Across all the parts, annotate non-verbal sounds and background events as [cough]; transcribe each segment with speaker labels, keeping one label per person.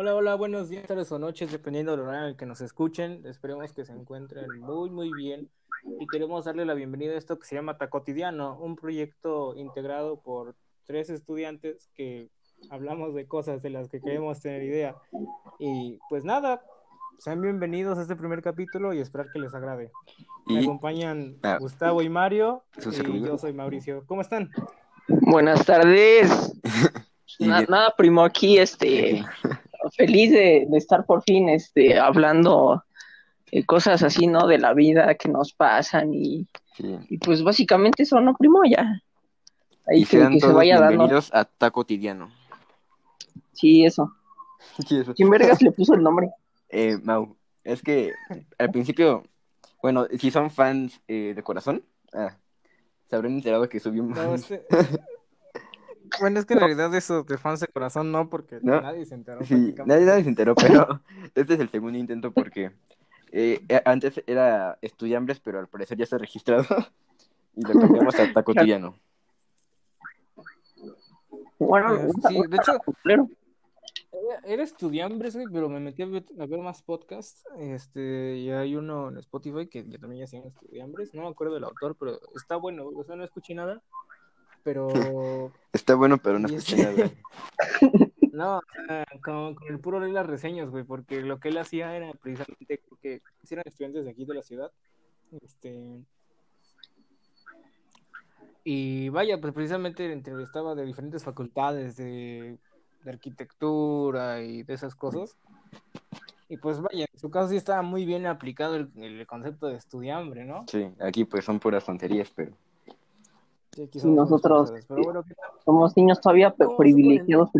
Speaker 1: Hola, hola, buenos días, tardes o noches, dependiendo del horario en el que nos escuchen. Esperemos que se encuentren muy, muy bien. Y queremos darle la bienvenida a esto que se llama Tacotidiano, un proyecto integrado por tres estudiantes que hablamos de cosas de las que queremos tener idea. Y pues nada, sean bienvenidos a este primer capítulo y esperar que les agrade. Me
Speaker 2: Y
Speaker 1: acompañan
Speaker 2: Ah.
Speaker 1: Gustavo y Mario, y yo soy Mauricio. ¿Cómo están?
Speaker 3: Buenas tardes. [laughs] Na- nada, primo, aquí, este, [laughs] feliz de, de estar por fin, este, hablando eh, cosas así, ¿no? De la vida que nos pasan y,
Speaker 2: Sí.
Speaker 3: y pues básicamente eso, ¿no, primo? Ya. Ahí
Speaker 2: Y
Speaker 3: que,
Speaker 2: sean
Speaker 3: que se vaya dando.
Speaker 2: bienvenidos a Ta Cotidiano.
Speaker 3: Sí, eso. [laughs]
Speaker 2: Sí, eso.
Speaker 3: ¿Quién vergas le puso el nombre?
Speaker 2: Eh, Mau, es que al principio, bueno, si son fans eh, de corazón, ah, se habrán enterado que subimos.
Speaker 1: No, este- [laughs] Bueno, es que en realidad eso de fans de corazón no, porque
Speaker 2: No.
Speaker 1: nadie se enteró.
Speaker 2: Sí, nadie, nadie se enteró, pero [laughs] [laughs] este es el segundo intento porque eh, eh, antes era Estudiambres, pero al parecer ya está registrado [laughs] y lo cambiamos a Ta Cotidiano.
Speaker 3: Bueno,
Speaker 1: Eh, sí, de hecho-. Era- estudiambres, güey, pero me metí a ver, a ver más podcasts. Este, y hay uno en Spotify que ya también ya se llama Estudiambres. No me acuerdo del autor, pero está bueno, O sea, no escuché nada. Pero [laughs]
Speaker 2: Está bueno, pero no escuché nada. [laughs]
Speaker 1: no, o sea, con, con el puro leer las reseñas, güey, porque lo que él hacía era precisamente que eran estudiantes de aquí de la ciudad. Este. Y vaya, pues precisamente entrevistaba de diferentes facultades de, de arquitectura y de esas cosas. Y pues vaya, en su caso sí estaba muy bien aplicado el, el concepto de estudiambre, ¿no?
Speaker 2: Sí, aquí pues son puras tonterías, pero
Speaker 1: Sí,
Speaker 3: Y nosotros-.
Speaker 1: Pero bueno, ¿qué tal?
Speaker 3: Somos niños todavía pe-
Speaker 1: ¿Cómo se
Speaker 3: privilegiados.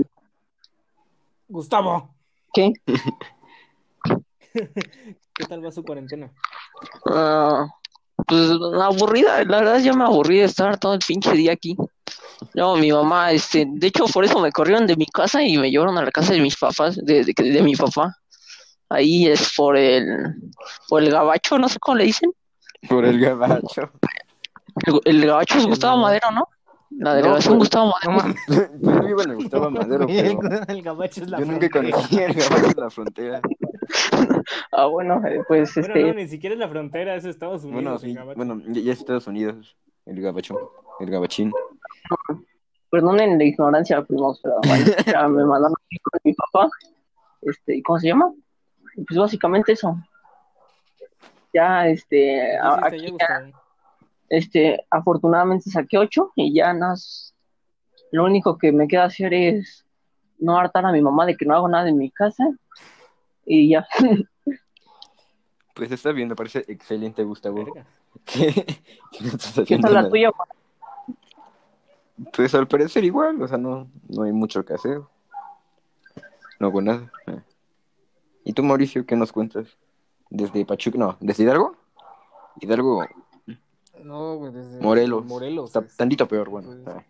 Speaker 1: Gustavo,
Speaker 3: ¿Qué? [laughs]
Speaker 1: ¿qué tal va su cuarentena?
Speaker 3: Ah, pues aburrida, la verdad ya me aburrí de estar todo el pinche día aquí. No, mi mamá, este, de hecho por eso me corrieron de mi casa y me llevaron a la casa de mis papás, de, de, de mi papá. Ahí es por el, por el gabacho, no sé cómo le dicen.
Speaker 2: por el gabacho. [laughs]
Speaker 3: El, el gabacho es Gustavo Madero, ¿no? La
Speaker 2: No,
Speaker 3: delegación
Speaker 2: pues-
Speaker 3: Gustavo
Speaker 1: No
Speaker 3: Madero.
Speaker 1: mames.
Speaker 2: Pues [laughs] yo vivo en el Gustavo [laughs] Madero, pero
Speaker 1: El gabacho es la
Speaker 2: yo nunca
Speaker 1: frontera.
Speaker 2: conocí el gabacho en la frontera. [laughs]
Speaker 3: Ah, bueno, eh, pues
Speaker 1: Bueno,
Speaker 3: este,
Speaker 1: no, ni siquiera es la frontera, es Estados Unidos.
Speaker 2: Bueno, sí, ya, es Estados Unidos, el gabacho, el gabachín.
Speaker 3: perdonen la ignorancia, primos, pero bueno, ya me mandaron con mi papá. Este, ¿y ¿cómo se llama? Pues básicamente eso. Ya, este,
Speaker 1: ¿Qué
Speaker 3: a-
Speaker 1: hiciste
Speaker 3: aquí ya,
Speaker 1: Gustavo?
Speaker 3: Este, afortunadamente saqué ocho y ya nas, lo único que me queda hacer es no hartar a mi mamá de que no hago nada en mi casa y ya. [laughs]
Speaker 2: Pues está bien, me parece excelente, Gustavo. ¿Qué, [laughs] ¿Qué no estás
Speaker 3: ¿Qué
Speaker 2: haciendo
Speaker 3: tal la
Speaker 2: nada?
Speaker 3: tuya?
Speaker 2: Pues al parecer igual, o sea, no, no hay mucho que hacer. No hago nada. Ah. ¿Y tú, Mauricio, qué nos cuentas? ¿Desde Pachuca? No, ¿desde Hidalgo? Hidalgo,
Speaker 1: No, güey, desde
Speaker 2: Morelos.
Speaker 1: Morelos.
Speaker 2: Está
Speaker 1: es-
Speaker 2: tantito peor, bueno.
Speaker 1: Pues-.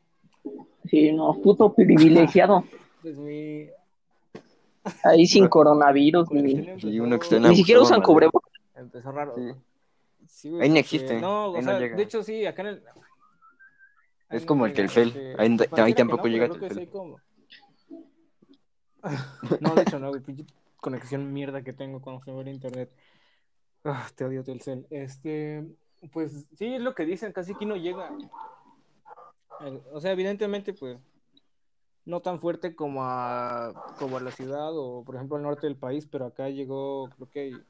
Speaker 3: Sí, no, puto privilegiado. [laughs]
Speaker 1: Pues mi.
Speaker 3: Ahí sin coronavirus ni,
Speaker 1: empezó-
Speaker 3: ni siquiera usan cubrebocas.
Speaker 1: Empezó raro.
Speaker 2: Sí.
Speaker 1: Sí, güey,
Speaker 2: Ahí no existe,
Speaker 1: No, o
Speaker 2: ahí no
Speaker 1: sea,
Speaker 2: llega.
Speaker 1: de hecho sí, acá en el.
Speaker 2: Es como el
Speaker 1: porque-
Speaker 2: ahí- tampoco llega
Speaker 1: como- [laughs] No, de hecho no, güey, pinche conexión mierda que tengo cuando se va el internet. Ah, te odio Telcel. Este, pues sí, es lo que dicen, casi aquí no llega. El- O sea, evidentemente, pues, no tan fuerte como a, como a la ciudad o, por ejemplo, al norte del país, pero acá llegó, creo que hay,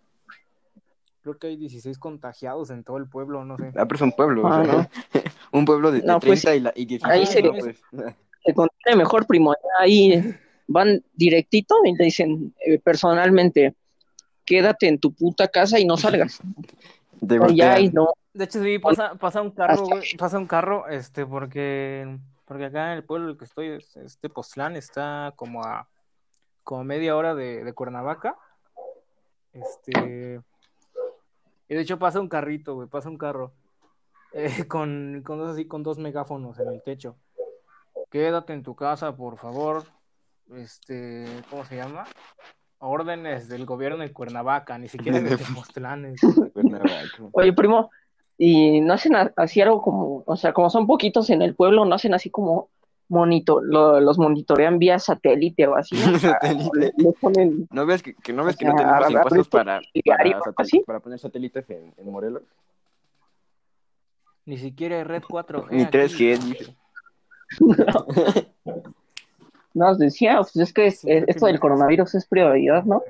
Speaker 1: creo que hay 16 contagiados en todo el pueblo, no sé.
Speaker 2: Ah, pero es un pueblo, o
Speaker 3: Ah,
Speaker 2: sea,
Speaker 3: no. [laughs]
Speaker 2: un pueblo de, de
Speaker 3: No, pues,
Speaker 2: 30 y, la, y 16.
Speaker 3: ahí
Speaker 2: no,
Speaker 3: sería-
Speaker 2: pues, [laughs]
Speaker 3: Se contiene mejor, primo. Ya Ahí van directito y te dicen eh, personalmente, quédate en tu puta casa y no salgas. [laughs] no.
Speaker 1: De hecho, sí, pasa, pasa un carro, güey, pasa un carro, este, porque, porque acá en el pueblo en el que estoy, es- este Postlán, está como a, como media hora de, de Cuernavaca, este, y de hecho pasa un carrito, güey, pasa un carro, [laughs] eh, con, con dos así, con dos megáfonos en el techo, quédate en tu casa, por favor, este, ¿cómo se llama? Órdenes del gobierno de Cuernavaca, ni siquiera de Tepoztlanes. [laughs] [laughs]
Speaker 3: Oye, primo, y no hacen así algo como, o sea, como son poquitos en el pueblo, no hacen así como monitor, lo- los monitorean vía satélite o así, [laughs] ¿no?
Speaker 2: Satélite.
Speaker 3: Le, le ponen,
Speaker 2: ¿No ves que, que no ves que no tenemos
Speaker 3: a- a-
Speaker 2: impuestos
Speaker 3: a-
Speaker 2: para,
Speaker 3: diario,
Speaker 2: para, poner satélites en, en Morelos?
Speaker 1: Ni siquiera Red 4.
Speaker 2: Ni
Speaker 1: eh,
Speaker 2: 3G,
Speaker 1: aquí.
Speaker 2: dice. [laughs]
Speaker 3: nos decía, pues es que es- esto del
Speaker 1: no.
Speaker 3: coronavirus es prioridad, ¿no?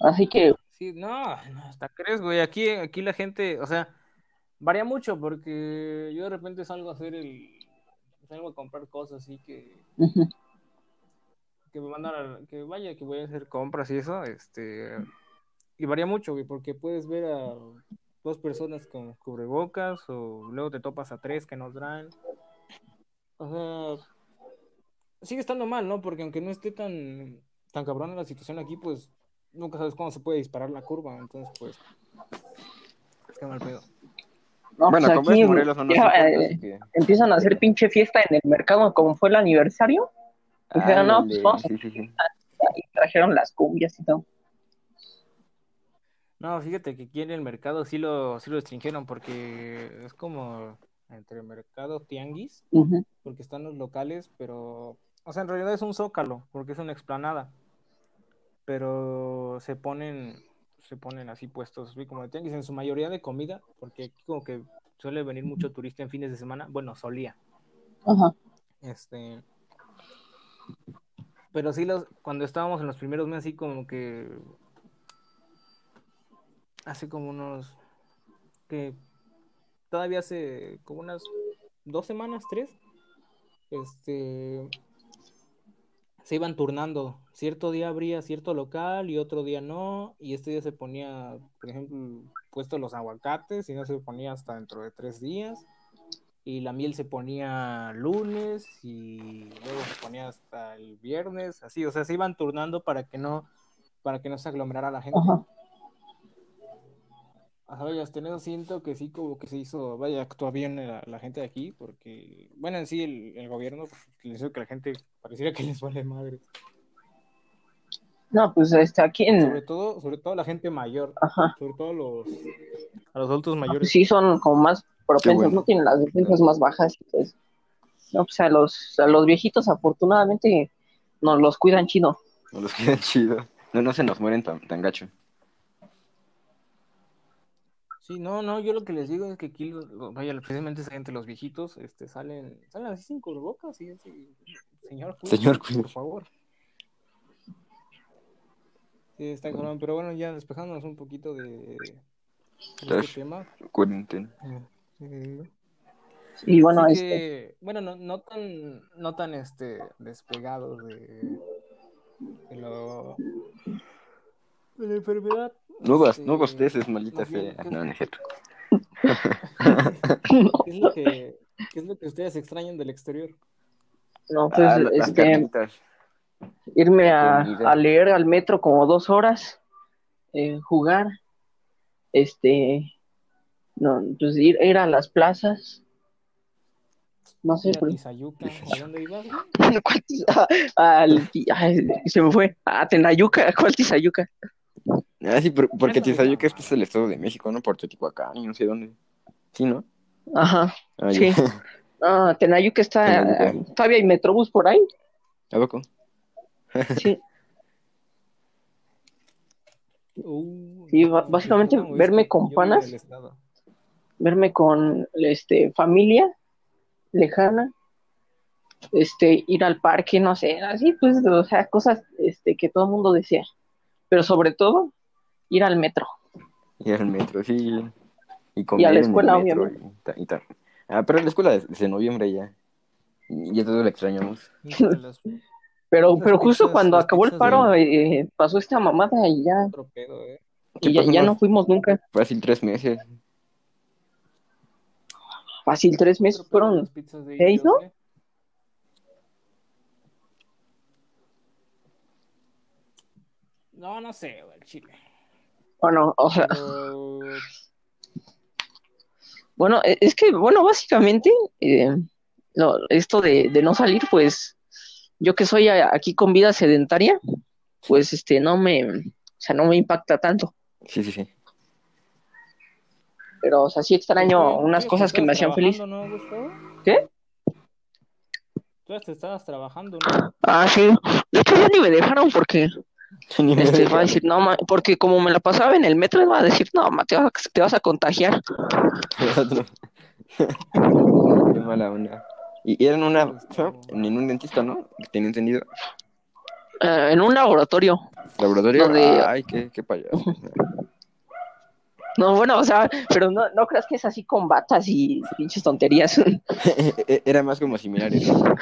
Speaker 3: Así que,
Speaker 1: Sí, no, no, hasta crees, güey. Aquí, aquí la gente, o sea, varía mucho porque yo de repente salgo a hacer el. Salgo a comprar cosas así que. Que me mandan a- que vaya, que voy a hacer compras y eso, este. Y varía mucho, güey, porque puedes ver a dos personas con cubrebocas o luego te topas a tres que no traen. O sea, sigue estando mal, ¿no? Porque aunque no esté tan, tan cabrón la situación aquí, pues nunca sabes cuándo se puede disparar la curva. Entonces, pues, qué mal pedo.
Speaker 3: no,
Speaker 2: bueno,
Speaker 3: pues
Speaker 2: como
Speaker 3: aquí
Speaker 2: es Morelos,
Speaker 3: ya, eh,
Speaker 2: que...
Speaker 3: empiezan a hacer pinche fiesta en el mercado como fue el aniversario. Dijeron, no, pues
Speaker 2: Ándale,
Speaker 3: vamos a
Speaker 2: sí, sí, sí.
Speaker 3: y trajeron las cumbias y todo.
Speaker 1: No, fíjate que aquí en el mercado sí lo, sí lo restringieron porque es como entre mercado tianguis, porque están los locales, pero, o sea, en realidad es un zócalo, porque es una explanada, pero se ponen, se ponen así puestos, como de tianguis, en su mayoría de comida, porque aquí como que suele venir mucho turista en fines de semana, bueno, solía,
Speaker 3: Ajá.
Speaker 1: este, pero sí los, cuando estábamos en los primeros meses, así como que hace como unos que todavía hace como unas dos semanas, tres, este se iban turnando. Cierto día abría cierto local y otro día no, y este día se ponía, por ejemplo, puesto los aguacates y no se ponía hasta dentro de tres días. Y la miel se ponía lunes y luego se ponía hasta el viernes, así, o sea, se iban turnando para que no, para que no se aglomerara la gente. En eso siento que sí, como que se hizo, vaya, actúa bien la, la gente de aquí, porque, bueno, en sí el, el gobierno pues, les hizo que la gente pareciera que les vale madre.
Speaker 3: No, pues este, aquí en.
Speaker 1: Sobre todo, sobre todo la gente mayor,
Speaker 3: Ajá.
Speaker 1: sobre todo los, a los adultos
Speaker 3: No, pues
Speaker 1: mayores.
Speaker 3: sí, son como más propensos,
Speaker 2: bueno.
Speaker 3: no tienen las defensas más bajas. Entonces, no, pues a los, a los viejitos, afortunadamente, nos los cuidan chido.
Speaker 2: Nos los quedan chidos. No, no se nos mueren tan, tan gacho.
Speaker 1: Sí, no, no, yo lo que les digo es que aquí, vaya, precisamente esa gente, los viejitos, este, salen, salen así sin cubrebocas y así, señor, cuídese,
Speaker 2: Señor,
Speaker 1: por
Speaker 2: cuídese.
Speaker 1: favor. Sí, está cabrón, pero bueno, ya despejándonos un poquito de, de este tema.
Speaker 2: Cuarentena.
Speaker 1: eh,
Speaker 3: Y bueno,
Speaker 1: sí
Speaker 3: este,
Speaker 1: que, bueno, no, no tan, no tan, este, despegados de, de lo, de la enfermedad.
Speaker 2: No,
Speaker 1: este,
Speaker 2: no bosteces, maldita sea.
Speaker 1: ¿qué-
Speaker 2: No, no es cierto. [laughs] [laughs]
Speaker 1: ¿Qué es lo que, qué es lo que ustedes extrañan del exterior?
Speaker 3: no, pues,
Speaker 2: Ah,
Speaker 3: este, irme a, a leer al metro como dos horas, eh, jugar, este, no, pues ir, ir a las plazas, no sé, pues,
Speaker 1: Tizayuca, ¿a dónde ibas? [laughs]
Speaker 3: tiza- al- ay, se me fue, a Tenayuca, ¿cuál Tizayuca?
Speaker 2: Ah, sí, por- porque Tizayuca
Speaker 1: güey.
Speaker 2: es el estado de México, ¿no? Por Teotihuacán y no sé dónde. Sí, ¿no?
Speaker 3: Ajá,
Speaker 2: Ah,
Speaker 3: Sí. ah, [laughs] Tenayuca está,
Speaker 2: Tenayuca.
Speaker 3: todavía hay metrobús por ahí,
Speaker 2: ¿A poco? [laughs]
Speaker 3: sí,
Speaker 1: Uh,
Speaker 3: Sí, básicamente,
Speaker 1: no,
Speaker 3: verme con panas. verme con, este, familia lejana, este, ir al parque, no sé, así pues, o sea, cosas, este, que todo el mundo desea, pero sobre todo, ir al metro.
Speaker 2: Y al metro, sí. Y, comer
Speaker 3: a la
Speaker 2: en el
Speaker 3: escuela,
Speaker 2: metro
Speaker 3: obviamente.
Speaker 2: y y tal. Ah, pero la escuela es desde noviembre ya. Y ya todo lo extrañamos. [laughs]
Speaker 3: Pero, pero justo
Speaker 1: pizzas-
Speaker 3: cuando acabó el paro,
Speaker 1: de-
Speaker 3: eh, pasó esta mamada y ya,
Speaker 1: eh.
Speaker 2: ¿Qué
Speaker 3: y ya,
Speaker 2: no?
Speaker 3: fuimos nunca.
Speaker 2: Fácil tres meses.
Speaker 3: Fácil, tres meses fueron
Speaker 1: de
Speaker 3: seis, ¿no?
Speaker 1: eh. No, no sé, güey, el chile.
Speaker 3: Bueno, [laughs] o sea, bueno, e- es que, bueno, básicamente, eh, no, esto de, de no salir, pues, yo que soy a- aquí con vida sedentaria, pues, este, no me, o sea, no me impacta tanto,
Speaker 2: Sí, sí, sí.
Speaker 3: pero, o sea, sí extraño
Speaker 1: ¿Tú
Speaker 3: unas cosas que me hacían feliz.
Speaker 1: ¿no?
Speaker 3: ¿Qué?
Speaker 1: Tú te estabas trabajando, ¿no?
Speaker 3: Ah, sí. De hecho, ya ni me dejaron porque este, va a decir, no, ma, porque como me la pasaba en el metro, iba a decir, no, ma, te vas a, te vas a contagiar. [laughs]
Speaker 2: Qué mala onda. Y y era en una, en un dentista, ¿no? Tenía entendido.
Speaker 3: Eh, en un laboratorio.
Speaker 2: Laboratorio.
Speaker 3: Donde-
Speaker 2: Ay, qué, qué payaso.
Speaker 3: No, bueno, o sea, pero no, no creas que es así con batas y pinches tonterías. [laughs]
Speaker 2: Era más como similares. ¿no?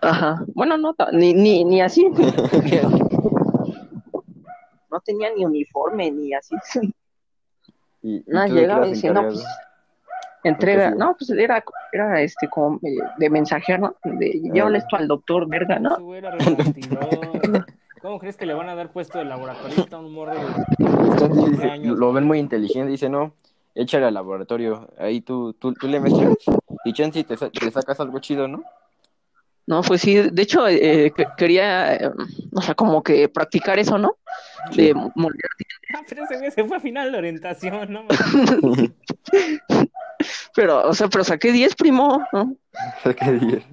Speaker 3: Ajá. Bueno, no, ni, ni, ni así. [laughs] No tenía ni uniforme, ni así.
Speaker 2: Y, [laughs]
Speaker 3: No, llegaba y no,
Speaker 2: encargado?
Speaker 3: pues, entrega, no, pues era, era este como eh, de mensajero, ¿no? De, llévale esto al doctor, verga, ¿no?
Speaker 1: ¿Cómo crees que le van a dar puesto de laboratorista a un morro de
Speaker 2: Entonces,
Speaker 1: 15
Speaker 2: dice-
Speaker 1: años?
Speaker 2: lo ven muy inteligente, dice, no, échale al laboratorio, ahí tú, tú, tú le mezclas y chance y te, sa- te sacas algo chido, ¿no?
Speaker 3: No, pues sí, de hecho eh, que- quería, eh, o sea, como que practicar eso, ¿no? De moldear.
Speaker 1: Ah, pero ese se fue a final de orientación, ¿no? [laughs] [laughs]
Speaker 3: Pero, o sea, pero saqué 10, primo, ¿no?
Speaker 2: Saqué 10.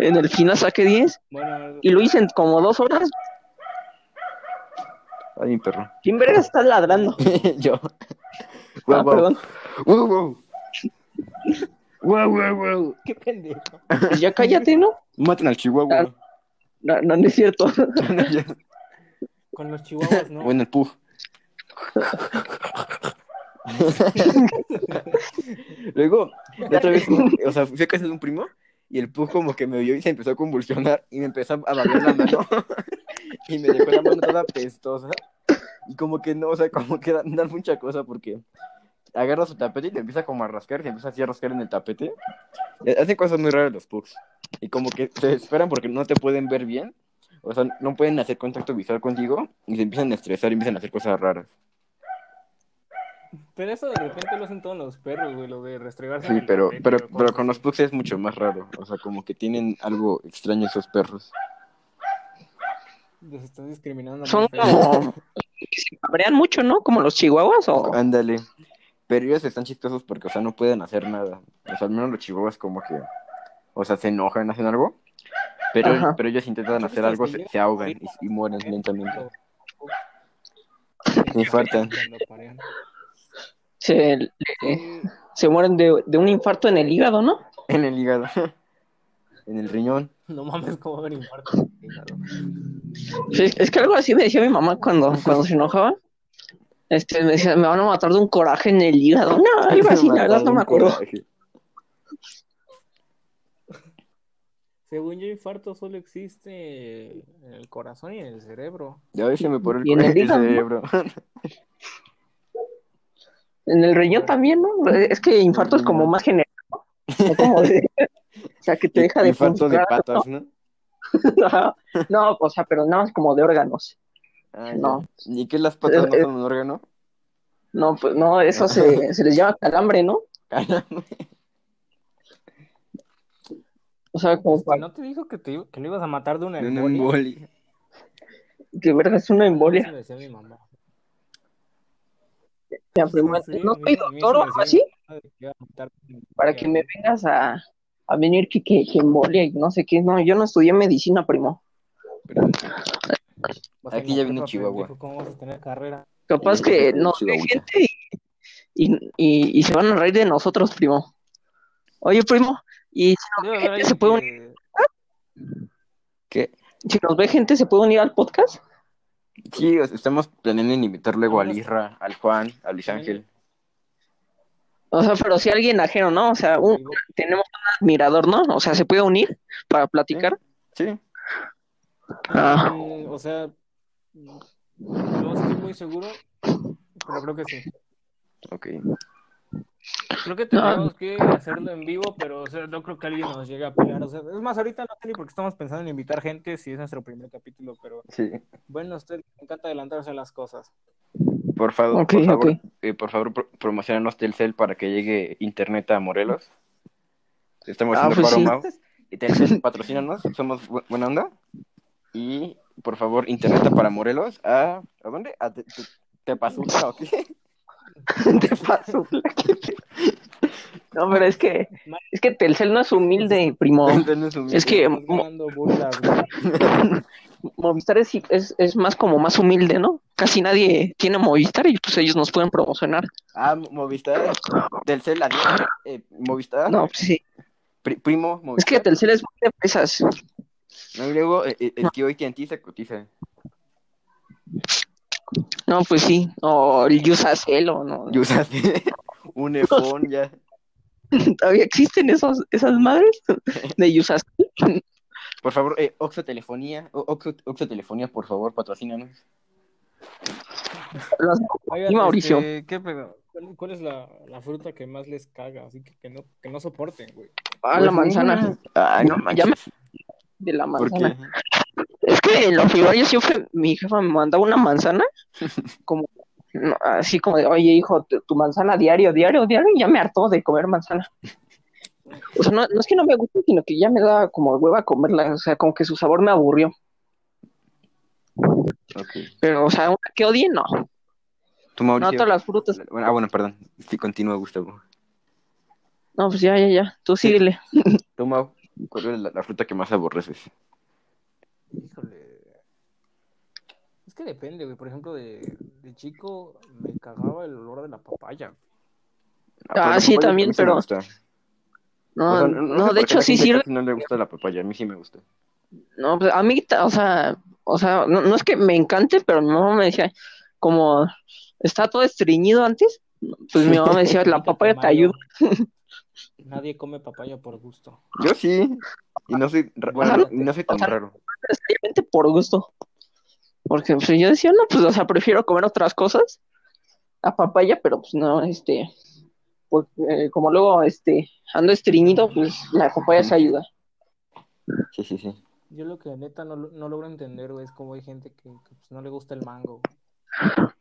Speaker 3: En el final saqué 10
Speaker 1: Bueno,
Speaker 3: y lo hice en como dos horas.
Speaker 2: Ay, mi perro.
Speaker 3: ¿Quién verga estás ladrando? [laughs]
Speaker 2: Yo.
Speaker 3: Ah,
Speaker 2: Wow, wow.
Speaker 3: perdón.
Speaker 2: Wow, wow. Wow, wow,
Speaker 1: qué pendejo.
Speaker 3: Pues ya cállate, ¿no?
Speaker 2: Maten al chihuahua.
Speaker 3: No, no, no es cierto. [laughs]
Speaker 1: Con los chihuahuas, ¿no?
Speaker 2: bueno, el pug. [laughs] Luego, la otra vez, o sea, fui a casa de un primo y el pug como que me vio y se empezó a convulsionar y me empezó a babear la mano [laughs] y me dejó la mano toda pestosa y como que no, o sea, como que dan, dan mucha cosa porque agarra su tapete y le empieza como a rascar, se empieza así a rascar en el tapete. Y Hacen cosas muy raras los pugs y como que se esperan porque no te pueden ver bien, o sea, no pueden hacer contacto visual contigo y se empiezan a estresar y empiezan a hacer cosas raras.
Speaker 1: Pero eso de repente lo hacen todos los perros, güey, lo de restregarse.
Speaker 2: Sí, pero,
Speaker 1: tapete,
Speaker 2: pero, pero con los pugs es mucho más raro. O sea, como que tienen algo extraño esos perros.
Speaker 1: Los están discriminando.
Speaker 3: Son como. Se cabrean mucho, ¿no? Como los chihuahuas o.
Speaker 2: Ándale. Pero ellos están chistosos porque, o sea, no pueden hacer nada. O sea, al menos los chihuahuas como que, o sea, se enojan, hacen algo. Pero,
Speaker 3: Ajá.
Speaker 2: pero ellos intentan hacer algo, se, se ahogan y, y mueren lentamente. Infartan.
Speaker 3: Se, le-
Speaker 1: Eh,
Speaker 3: se mueren de, de un infarto en el hígado, ¿no? [laughs]
Speaker 2: En el hígado. En el riñón.
Speaker 1: No mames, cómo ver infarto.
Speaker 3: Sí, es que algo así me decía mi mamá cuando, [laughs] cuando se enojaba. Este, me decía, me van a matar de un coraje en el hígado. No, [laughs] algo así, la verdad no me acuerdo.
Speaker 2: Coraje.
Speaker 1: Según yo, infarto solo existe en el corazón y en el cerebro.
Speaker 2: Ya ves, se me por el
Speaker 3: Y en el
Speaker 2: cerebro. [laughs]
Speaker 3: En el riñón también, ¿no? Es que infarto es como más general, ¿no? No como de- O sea, que te [laughs] deja de
Speaker 2: Infarto de patas, ¿no?
Speaker 3: ¿no? No, o sea, pero nada más como de órganos.
Speaker 2: Ah,
Speaker 3: No.
Speaker 2: ya. ¿Y qué las patas no
Speaker 3: Eh, eh.
Speaker 2: son un órgano?
Speaker 3: No, pues no, eso se, [laughs] se les llama calambre, ¿no?
Speaker 2: Caramba.
Speaker 3: O sea, como para
Speaker 1: ¿No te dijo que, te, iba- que lo ibas a matar de una
Speaker 2: De una
Speaker 1: embolia?
Speaker 2: embolia.
Speaker 3: que verga es una
Speaker 1: Eso
Speaker 3: embolia.
Speaker 1: me decía mi mamá.
Speaker 3: Ya, primo,
Speaker 1: Sí, sí,
Speaker 3: ¿No soy doctor
Speaker 1: eso
Speaker 3: o algo así? Para
Speaker 1: embolia,
Speaker 3: que me vengas a, a venir que, que, que embolia y no sé qué. No, yo no estudié medicina, primo.
Speaker 2: Pero- Aquí ya
Speaker 1: matar,
Speaker 2: chihuahua.
Speaker 1: ¿Cómo vas a tener carrera?
Speaker 3: Capaz que nos ve gente y, y, y, y se van a reír de nosotros, primo. Oye, primo, y si nos, ve gente, ¿se puede unir,
Speaker 2: ¿Qué?
Speaker 3: si nos ve gente, ¿se puede unir al podcast?
Speaker 2: Sí, estamos planeando en invitar luego al. Isra, al Juan, a Luis. Ángel.
Speaker 3: O sea, pero si alguien ajeno, ¿no? O sea, un- tenemos un admirador, ¿no? O sea, ¿se puede unir para platicar?
Speaker 2: Sí.
Speaker 3: Ah,
Speaker 1: mm, o sea, no estoy muy seguro, pero creo que sí.
Speaker 2: Ok.
Speaker 1: Creo que tendríamos que hacerlo en vivo, pero o sea, no creo que alguien nos llegue a pegar. O sea, es más, ahorita no sé ni por qué estamos pensando en invitar gente si es nuestro primer capítulo, pero
Speaker 2: Sí.
Speaker 1: bueno, a usted le encanta adelantarse a las cosas.
Speaker 2: Por favor,
Speaker 3: Ok,
Speaker 2: por favor, eh, por favor, pro- promocionanos Telcel para que llegue internet a Morelos. Estamos
Speaker 3: Ah,
Speaker 2: haciendo
Speaker 3: pues
Speaker 2: paro,
Speaker 3: sí.
Speaker 2: Mau. Y Telcel, patrocínanos, somos bu- buena onda. Y, por favor, internet para Morelos. ¿A, ¿a dónde? ¿A Te- Te- Tepazula o qué? [laughs]
Speaker 3: te paso. No, pero es que, es que Telcel no es humilde, primo.
Speaker 2: Telcel no es humilde.
Speaker 3: Es que
Speaker 1: burlas. [laughs]
Speaker 3: Movistar es, es, es más como más humilde, ¿no? Casi nadie tiene Movistar y pues ellos nos pueden promocionar.
Speaker 2: Ah, Mo- Movistar. Telcel, adiós. Eh, Movistar.
Speaker 3: No, pues sí.
Speaker 2: Pri- primo,
Speaker 3: Es
Speaker 2: Movistar.
Speaker 3: que Telcel es muy de empresas.
Speaker 2: No, y luego, eh, eh, el que hoy TNT se cotiza.
Speaker 3: No, pues sí. O el Usacell o no.
Speaker 2: Y usas [laughs] un iPhone ya.
Speaker 3: ¿Todavía existen esos, esas madres de [laughs] Usacell?
Speaker 2: Por favor, eh, Oxo Telefonía. Oxo, Oxo Telefonía, por favor, patrocínanos.
Speaker 3: Los-
Speaker 1: Oigan,
Speaker 3: Y Mauricio.
Speaker 1: este, ¿qué pedo? ¿Cuál, cuál es la, la fruta que más les caga? Así que, que no, que no soporten, güey.
Speaker 3: Ah, la
Speaker 2: Pues
Speaker 3: manzana.
Speaker 2: ninguna. Ay, no [laughs]
Speaker 3: Ya me-. De la
Speaker 2: ¿Por
Speaker 3: manzana. Es que en los primarios siempre mi jefa me mandaba una manzana, [laughs] como no, así como de, oye hijo, tu, tu manzana diario, diario, diario, y ya me hartó de comer manzana. O sea, no, no es que no me guste, sino que ya me da como hueva comerla, o sea, como que su sabor me aburrió. Pero, o sea, una que odie, no. No todas las frutas.
Speaker 2: Bueno, ah, bueno, perdón. Sí, continúa, Gustavo.
Speaker 3: No, pues ya, ya, ya, tú síguele. [laughs]
Speaker 2: Tú, Mau, ¿cuál es la, la fruta que más aborreces?
Speaker 1: Híjole. Es que depende, güey. Por ejemplo, de, de chico me cagaba el olor de la papaya.
Speaker 3: Ah,
Speaker 2: la
Speaker 3: sí,
Speaker 2: papaya
Speaker 3: también,
Speaker 2: me
Speaker 3: pero-
Speaker 2: gusta.
Speaker 3: No,
Speaker 2: O sea,
Speaker 3: no,
Speaker 2: sé por
Speaker 3: de hecho sí sirve.
Speaker 2: no le gusta la papaya, a mí sí me gusta.
Speaker 3: No, pues a mí, o sea, o sea, no, no es que me encante, pero mi mamá me decía, como está todo estreñido antes, pues mi mamá me decía, la papaya te ayuda. [laughs]
Speaker 1: Nadie come papaya por gusto.
Speaker 2: Yo sí. Y no soy, bueno, no, no soy tan
Speaker 3: O sea,
Speaker 2: raro.
Speaker 3: necesariamente por gusto. Porque pues, yo decía, no, pues, o sea, prefiero comer otras cosas a papaya, pero pues no, este, porque eh, como luego, este, ando estreñido, pues la papaya se ayuda.
Speaker 2: Sí, sí, sí.
Speaker 1: Yo lo que neta no, lo- no logro entender, güey, es como hay gente que, que, pues, no le gusta el mango. [laughs]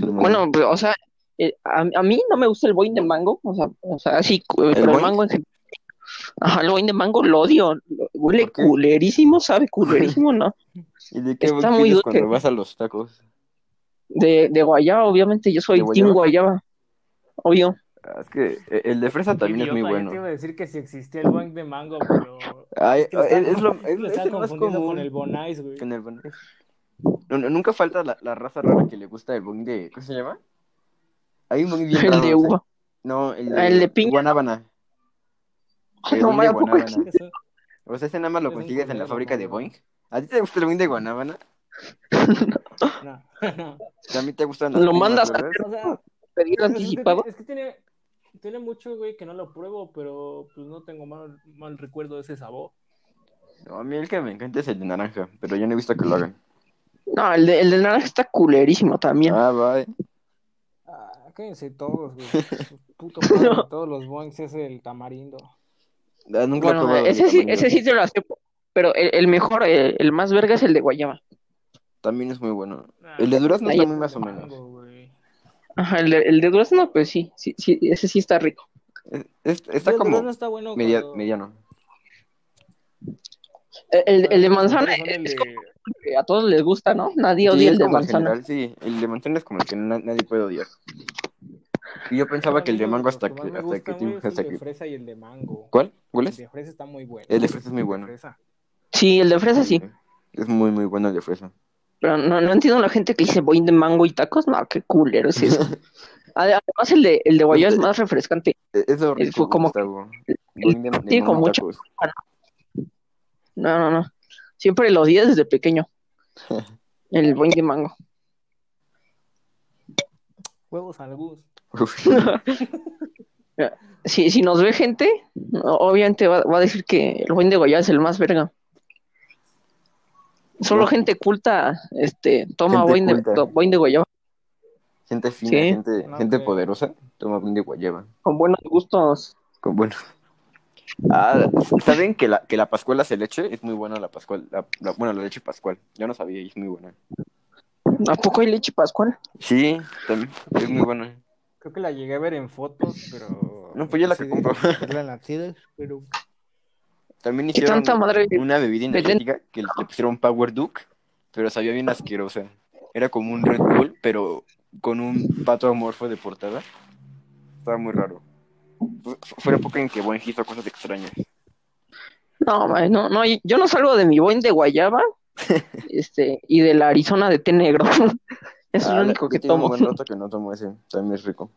Speaker 3: Bueno, pues, o sea, eh, a, a mí no me gusta el boing de mango, o sea, o sea, así, pero el
Speaker 2: boing?
Speaker 3: mango en. Ajá, el boing de mango lo odio, huele culerísimo, sabe culerísimo, ¿no? [laughs]
Speaker 2: ¿Y de qué
Speaker 3: Está muy dulce.
Speaker 2: cuando vas a los tacos?
Speaker 3: De, de guayaba, obviamente, yo soy
Speaker 2: ¿De
Speaker 3: team
Speaker 2: guayaba?
Speaker 3: guayaba, obvio.
Speaker 2: Ah, Es que eh, el de fresa también es muy
Speaker 1: Idiota, yo te
Speaker 2: bueno.
Speaker 1: iba a decir que si existía el boing de mango, pero...
Speaker 2: Ay,
Speaker 1: Es que lo
Speaker 2: es,
Speaker 1: estaba-
Speaker 2: es lo,
Speaker 1: es
Speaker 2: es,
Speaker 1: que lo
Speaker 2: es
Speaker 1: estaba
Speaker 2: el más común.
Speaker 1: con el Bonais, güey.
Speaker 2: Con el bonais. No, no, nunca falta la, la raza rara que le gusta el boing de. ¿Cómo se llama? Hay un bien [laughs]
Speaker 3: El de uva.
Speaker 2: No, el de,
Speaker 3: el de piña.
Speaker 2: Guanábana. El [laughs]
Speaker 3: no,
Speaker 2: de
Speaker 3: ¿a poco
Speaker 2: guanábana.
Speaker 1: Eso-
Speaker 2: O sea, ese nada más lo consigues en la fábrica de Boeing. ¿A ti te gusta el boing de guanábana? [laughs]
Speaker 1: no, no.
Speaker 2: A mí te gustan las
Speaker 3: Lo
Speaker 2: primas,
Speaker 3: mandas a
Speaker 2: ¿verdad?
Speaker 1: O sea,
Speaker 3: Pedir
Speaker 1: es que-
Speaker 3: anticipado.
Speaker 1: Es que tiene, tiene mucho, güey, que no lo pruebo, pero pues no tengo mal, mal recuerdo de ese sabor.
Speaker 2: No, a mí el que me encanta es el de naranja, pero yo no he visto que lo hagan.
Speaker 3: No, el de, el de naranja está culerísimo también.
Speaker 2: Ah, bye.
Speaker 1: Cállense todos, güey. Su [laughs] Puto padre de todos los boings es el tamarindo.
Speaker 2: Ah, nunca lo he
Speaker 3: Bueno,
Speaker 2: probado.
Speaker 3: ese sí, ese sí te lo acepto. Pero el, el mejor, el, el más verga es el de guayaba.
Speaker 2: También es muy bueno.
Speaker 1: Ah,
Speaker 2: El de durazno
Speaker 3: Ahí-
Speaker 2: muy más o menos.
Speaker 1: mango.
Speaker 3: Ajá, el de, el de durazno, pues sí, sí, sí, ese sí está rico.
Speaker 2: Es- es- está
Speaker 1: el
Speaker 2: como
Speaker 1: durazno está bueno
Speaker 2: media-
Speaker 1: cuando-
Speaker 2: mediano.
Speaker 3: El, el- el de manzana
Speaker 1: el
Speaker 3: es como que a todos les gusta, ¿no? Nadie odia
Speaker 2: es
Speaker 3: el de
Speaker 2: como
Speaker 3: manzana.
Speaker 2: general, sí. El de manzana es como el que na- nadie puede odiar. Y yo pensaba que el de
Speaker 1: A
Speaker 2: mango hasta
Speaker 1: que
Speaker 2: hasta que,
Speaker 1: es
Speaker 2: hasta
Speaker 1: el de
Speaker 2: que...
Speaker 1: fresa y el de mango.
Speaker 2: ¿Cuál? ¿Cuál
Speaker 1: El
Speaker 2: es?
Speaker 1: de fresa está muy bueno.
Speaker 2: El de fresa es muy [laughs] bueno.
Speaker 3: Sí, el de fresa sí.
Speaker 2: Es muy, muy bueno el de fresa.
Speaker 3: Pero no, no entiendo la gente que dice boing de mango y tacos. No, qué culero es eso. [laughs] Además, el de, el de guayaba es más refrescante.
Speaker 2: Es es lo
Speaker 3: El-
Speaker 2: rico,
Speaker 3: como-
Speaker 2: de- de mango y
Speaker 3: mucho-
Speaker 2: tacos.
Speaker 3: No, no, no. Siempre lo odié desde pequeño. [laughs] El boing de mango.
Speaker 1: Huevos al gus.
Speaker 2: Uf. [laughs]
Speaker 3: Si, si nos ve gente, obviamente va, va a decir que el boing de guayaba es el más verga. Solo gente culta este, toma boing de, boing de guayaba
Speaker 2: Gente fina,
Speaker 3: Sí.
Speaker 2: gente,
Speaker 1: No
Speaker 2: gente poderosa, toma boing de guayaba.
Speaker 3: con buenos gustos.
Speaker 2: Con- Bueno. Ah, ¿saben que la, que la pascuala se leche? Es muy buena la pascual. La, la- bueno, la leche pascual. Yo no sabía y es muy buena.
Speaker 3: ¿A poco hay leche pascual?
Speaker 2: Sí, también. Es muy buena.
Speaker 1: Creo que la llegué a ver en fotos, pero.
Speaker 2: No, pues yo la que compro.
Speaker 1: tiendas, pero.
Speaker 2: También
Speaker 3: ¿Qué
Speaker 2: hicieron una bebida energética que le pusieron Power Duke, pero sabía bien asquerosa. Era como un Red Bull, pero con un pato amorfo de portada. Estaba muy raro. Fue, la época en que Buen hizo cosas extrañas.
Speaker 3: No, no, no, yo no salgo de mi boing de guayaba, [laughs] este, y de la Arizona de té negro. [laughs] Es
Speaker 2: Ah,
Speaker 3: lo único que
Speaker 2: tengo un
Speaker 3: tomo.
Speaker 2: buen rato que no tomo ese. También es rico.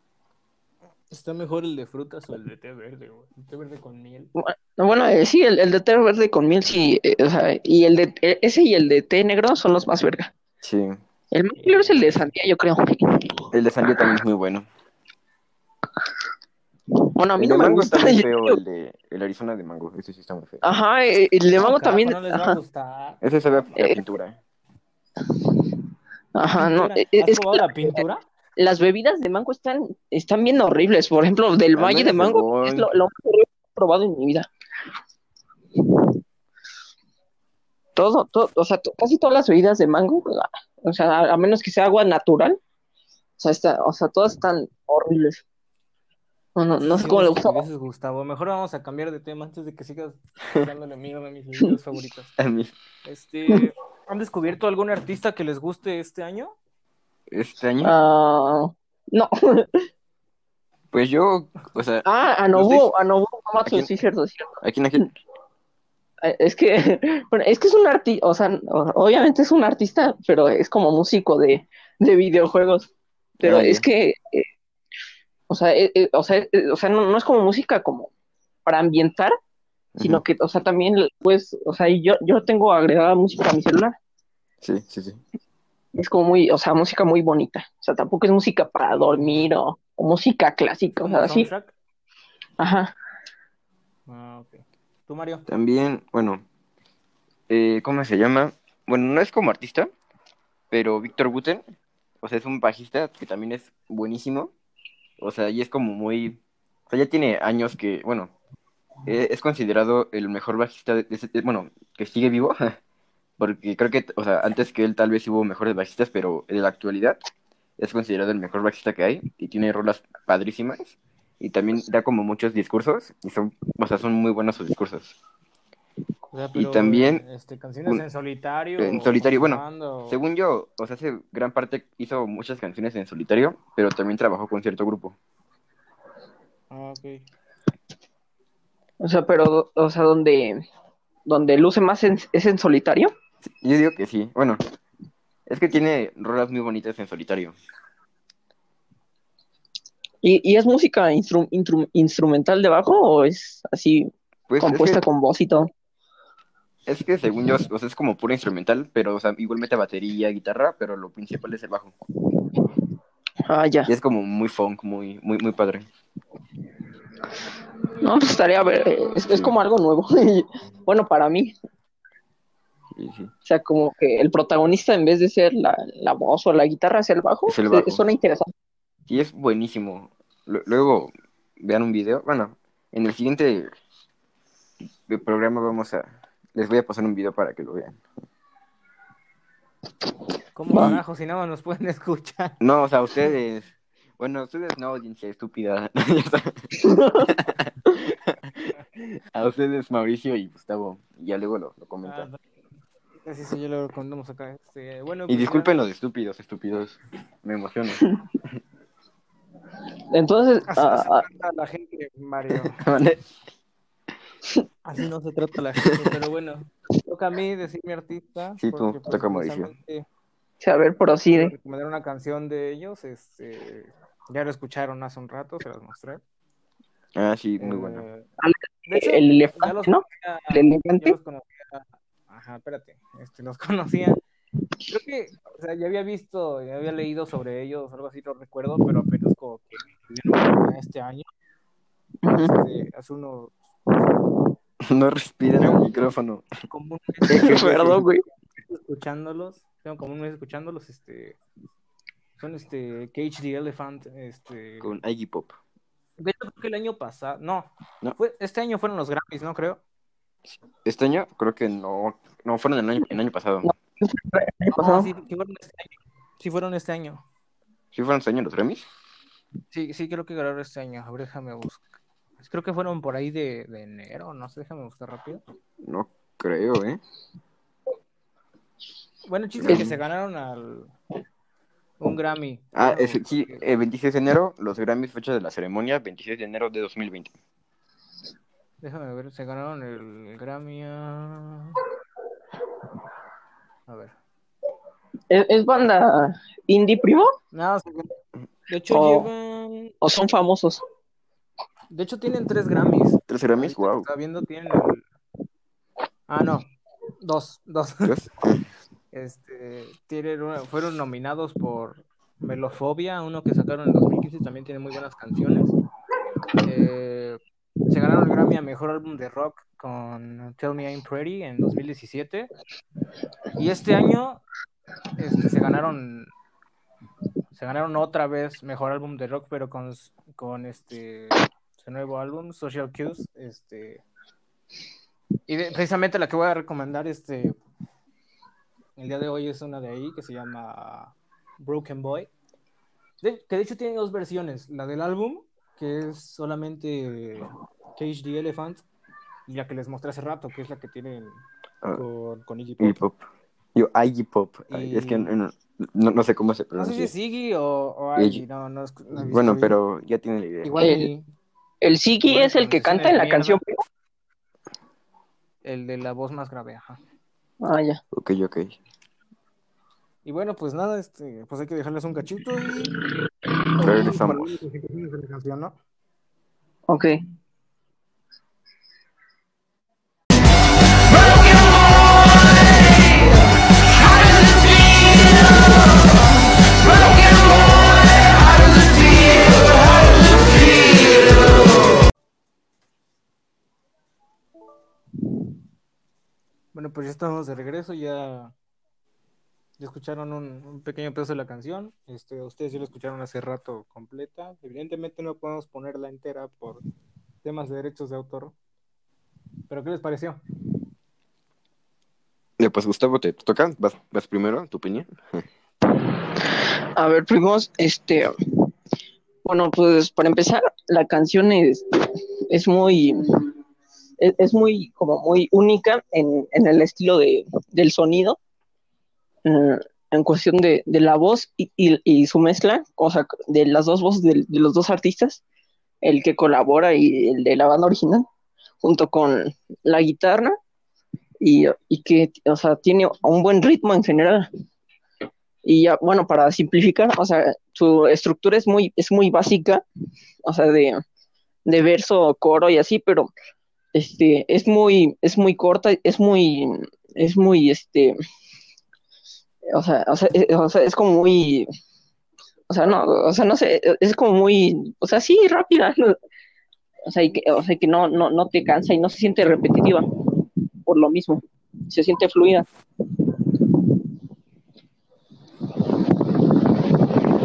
Speaker 1: Está mejor el de frutas o el de té verde, güey. El té verde con miel.
Speaker 3: No, Bueno, eh, sí, el, el de té verde con miel, sí, eh, o sea, y el de, eh, ese y el de té negro son los más verga.
Speaker 2: Sí.
Speaker 3: El más claro es el de sandía, yo creo.
Speaker 2: El de sandía también es muy bueno.
Speaker 3: Bueno, a mí
Speaker 2: El
Speaker 3: no
Speaker 2: de
Speaker 3: me
Speaker 2: mango
Speaker 3: gusta.
Speaker 2: está muy
Speaker 3: yo-
Speaker 2: feo, el de el Arizona de mango. Ese sí está muy feo.
Speaker 3: Ajá, eh, el de mango
Speaker 1: carajo,
Speaker 3: también.
Speaker 1: No les va a gustar.
Speaker 2: Ese sabe a a
Speaker 3: Eh,
Speaker 2: pintura.
Speaker 3: ajá, no. Eh, eh,
Speaker 1: ¿Has
Speaker 3: es que
Speaker 1: la pintura?
Speaker 3: las bebidas de mango están, están bien horribles. Por ejemplo, del
Speaker 2: Al
Speaker 3: Valle de Mango es lo, lo más horrible que he probado en mi vida. Todo, todo, o sea, casi todas las bebidas de mango, o sea, a, a menos que sea agua natural, o sea, está, o sea, todas están horribles. No, no, no sé cómo le
Speaker 1: estupideces, Gustavo. Mejor vamos a cambiar de tema antes de que sigas dándole mierda a mis [laughs] bebidas favoritas.
Speaker 2: A mí,
Speaker 1: Este, [laughs] ¿han descubierto algún artista que les guste este año?
Speaker 2: este año,
Speaker 3: Ah, no. [laughs]
Speaker 2: pues yo, o sea,
Speaker 3: Ah, a
Speaker 2: dis-
Speaker 3: a Nobuo Uematsu,
Speaker 2: ¿A quién?
Speaker 3: sí, cierto, cierto.
Speaker 2: aquí en aquel,
Speaker 3: Eh, Es que, bueno, es que es un artista, o sea, obviamente es un artista, pero es como músico de, de videojuegos. Pero
Speaker 2: Ah,
Speaker 3: es que, eh, o sea, eh, eh, o sea, eh, o sea, no, no es como música como para ambientar, sino que, o sea, también, pues, o sea, yo, yo tengo agregada música a mi celular.
Speaker 2: Sí, sí, sí.
Speaker 3: Es como muy, o sea, música muy bonita. O sea, tampoco es música para dormir o, o música clásica, o
Speaker 1: ¿Como
Speaker 3: sea, así.
Speaker 1: soundtrack?
Speaker 3: Ajá.
Speaker 1: Ah, ok. ¿Tú, Mario?
Speaker 2: También, bueno, eh, ¿cómo se llama? Bueno, no es como artista, pero Víctor Guten, o sea, es un bajista que también es buenísimo. O sea, y es como muy, o sea, ya tiene años que, bueno, eh, es considerado el mejor bajista de, de de- bueno, que sigue vivo, [laughs] porque creo que, o sea, antes que él tal vez hubo mejores bajistas, pero en la actualidad es considerado el mejor bajista que hay y tiene rolas padrísimas y también da como muchos discursos y son, o sea, son muy buenos sus discursos.
Speaker 1: O sea,
Speaker 2: Y también
Speaker 1: este, canciones
Speaker 2: un-
Speaker 1: en solitario.
Speaker 2: en solitario, bueno, Según yo, o sea, hace gran parte hizo muchas canciones en solitario, pero también trabajó con cierto grupo.
Speaker 1: Ah, ok.
Speaker 3: O sea, pero, o sea, donde, donde luce más en- es en solitario.
Speaker 2: Sí, Yo digo que sí. Bueno, es que tiene rolas muy bonitas en solitario.
Speaker 3: ¿Y, y es música instru- instrumental de bajo o es así
Speaker 2: Pues es
Speaker 3: compuesta
Speaker 2: que,
Speaker 3: con voz y todo?
Speaker 2: Es que según yo, o sea, es como pura instrumental, pero o sea, igual mete batería, guitarra, pero lo principal es el bajo.
Speaker 3: Ah, ya.
Speaker 2: Y es como muy funk, muy, muy, muy padre.
Speaker 3: No, pues estaría a ver, eh, es, es como algo nuevo. [laughs] Bueno, para mí,
Speaker 2: Sí, sí.
Speaker 3: o sea, como que el protagonista en vez de ser la, la voz o la guitarra es el bajo,
Speaker 2: Es el bajo.
Speaker 3: suena interesante.
Speaker 2: Y es buenísimo. Lu- Luego vean un video. Bueno, en el siguiente programa vamos a... Les voy a pasar un video para que lo vean.
Speaker 1: ¿Cómo carajo? Si nada más nos pueden [laughs] escuchar.
Speaker 2: No, o sea, ustedes. Bueno, ustedes no, audiencia estúpida. [laughs] A ustedes, Mauricio y Gustavo. Ya luego lo, lo
Speaker 1: Ah,
Speaker 2: comentan.
Speaker 1: sí, sí, ya lo contamos acá. Este, bueno,
Speaker 2: Y
Speaker 1: pues,
Speaker 2: disculpen los estúpidos, estúpidos. Me emociono.
Speaker 3: Entonces,
Speaker 1: Así no
Speaker 3: ah,
Speaker 1: se
Speaker 3: ah,
Speaker 1: la gente, Mario. [laughs] [laughs] Así no se trata la gente, pero bueno. Toca a mí decir mi artista.
Speaker 2: Sí, tú,
Speaker 1: pues,
Speaker 2: toca
Speaker 3: sí, a ver,
Speaker 1: quiero
Speaker 3: prosigue.
Speaker 1: recomendar una canción de ellos. Este, ya lo escucharon hace un rato, se las mostré.
Speaker 2: Ah, sí, muy bueno.
Speaker 1: Eh, de hecho,
Speaker 3: El elefante,
Speaker 1: los
Speaker 3: ¿no?
Speaker 1: conocía,
Speaker 3: El elefante.
Speaker 1: los conocía. Ajá, espérate. Este, los [laughs] conocía. Creo que, o sea, ya había visto, ya había leído sobre ellos, algo así, no recuerdo, pero apenas como que este año, este, hace unos, [laughs]
Speaker 2: No respiren el micrófono.
Speaker 1: como un [laughs] mes
Speaker 3: Perdón, güey.
Speaker 1: escuchándolos, tengo como un mes escuchándolos, este, son este, Cage the Elephant, este,
Speaker 2: Con Iggy Pop.
Speaker 1: de hecho creo que el año pasado, no,
Speaker 2: No.
Speaker 1: fue, este año fueron los Grammys, ¿no? Creo.
Speaker 2: Este año creo que no. No, fueron el año, el año pasado.
Speaker 3: No. ¿Qué
Speaker 1: No,
Speaker 3: pasó?
Speaker 1: sí, sí fueron este año, sí fueron este año.
Speaker 2: ¿Sí fueron este año los Grammys?
Speaker 1: Sí, sí, creo que ganaron este año. A ver, déjame buscar. Creo que fueron por ahí de, de enero, no sé, déjame buscar rápido.
Speaker 2: No creo, ¿eh?
Speaker 1: Bueno, chiste que se ganaron al, Un Grammy.
Speaker 2: Ah,
Speaker 1: Claro,
Speaker 2: es- sí, el 26 de enero, los Grammys, fecha de la ceremonia, 26 de enero de 2020.
Speaker 1: Déjame ver, se ganaron el Grammy a... A ver.
Speaker 3: ¿Es, es banda indie primo?
Speaker 1: No, de hecho llevan...
Speaker 3: ¿O son famosos?
Speaker 1: De hecho tienen tres Grammys.
Speaker 2: ¿Tres Grammys?
Speaker 1: Ahorita
Speaker 2: Wow.
Speaker 1: Está viendo, tienen. Ah, no. Dos, dos.
Speaker 2: Dios. [laughs]
Speaker 1: Este, tienen una- fueron nominados por Melofobia, uno que sacaron en 2015, también tiene muy buenas canciones. Eh, se ganaron el Grammy a Mejor Álbum de Rock con Tell Me I'm Pretty en 2017. Y este año este, se ganaron se ganaron otra vez Mejor Álbum de Rock, pero con, con este su nuevo álbum, Social Cues. Este, y de- precisamente la que voy a recomendar este el día de hoy es una de ahí que se llama Broken Boy. De- que de hecho tiene dos versiones. La del álbum, que es solamente Cage the Elephant, y la que les mostré hace rato, que es la que tienen
Speaker 2: Ah.
Speaker 1: con, con Iggy
Speaker 2: Iggy
Speaker 1: Pop.
Speaker 2: Pop. Yo, Iggy Pop.
Speaker 1: Y-
Speaker 2: Es que no, no, no sé cómo se
Speaker 1: No sé
Speaker 2: pronuncia.
Speaker 1: si es Iggy o, o
Speaker 2: Iggy.
Speaker 1: Iggy, no, no, es- no visto
Speaker 2: Bueno, pero ya tiene la idea.
Speaker 1: Igual ni
Speaker 3: El Sigi
Speaker 1: Bueno,
Speaker 3: es el que canta en la canción
Speaker 1: el de la voz más grave, ajá.
Speaker 3: Ah, ya.
Speaker 2: Ok, ok.
Speaker 1: Y bueno, pues nada, este, pues hay que dejarles un cachito y
Speaker 2: Regresamos.
Speaker 1: de la canción, ¿no?
Speaker 3: Ok.
Speaker 1: Bueno, pues ya estamos de regreso, ya, ya escucharon un, un pequeño pedazo de la canción. Este, ustedes ya lo escucharon hace rato completa. Evidentemente no podemos ponerla entera por temas de derechos de autor. Pero ¿qué les pareció?
Speaker 2: Ya, pues Gustavo, te toca. Vas, vas primero, tu opinión.
Speaker 3: A ver, primos, este, bueno, pues para empezar, la canción es, es muy, es, muy, como muy única en, en el estilo de, del sonido, eh, en cuestión de, de la voz y, y- y su mezcla, o sea, de las dos voces de, de los dos artistas, el que colabora y el de la banda original, junto con la guitarra, y, y que, o sea, tiene un buen ritmo en general. Y ya, bueno, para simplificar, o sea, su estructura es muy, es muy básica, o sea, de, de verso, coro y así, pero este, es muy, es muy corta, es muy, es muy, este, o sea, o sea, es, o sea, es como muy, o sea, no, o sea, no sé, es como muy, o sea, sí, rápida, ¿no? [laughs] o sea, y que, o sea, que no, no, no te cansa y no se siente repetitiva, por lo mismo, se siente fluida.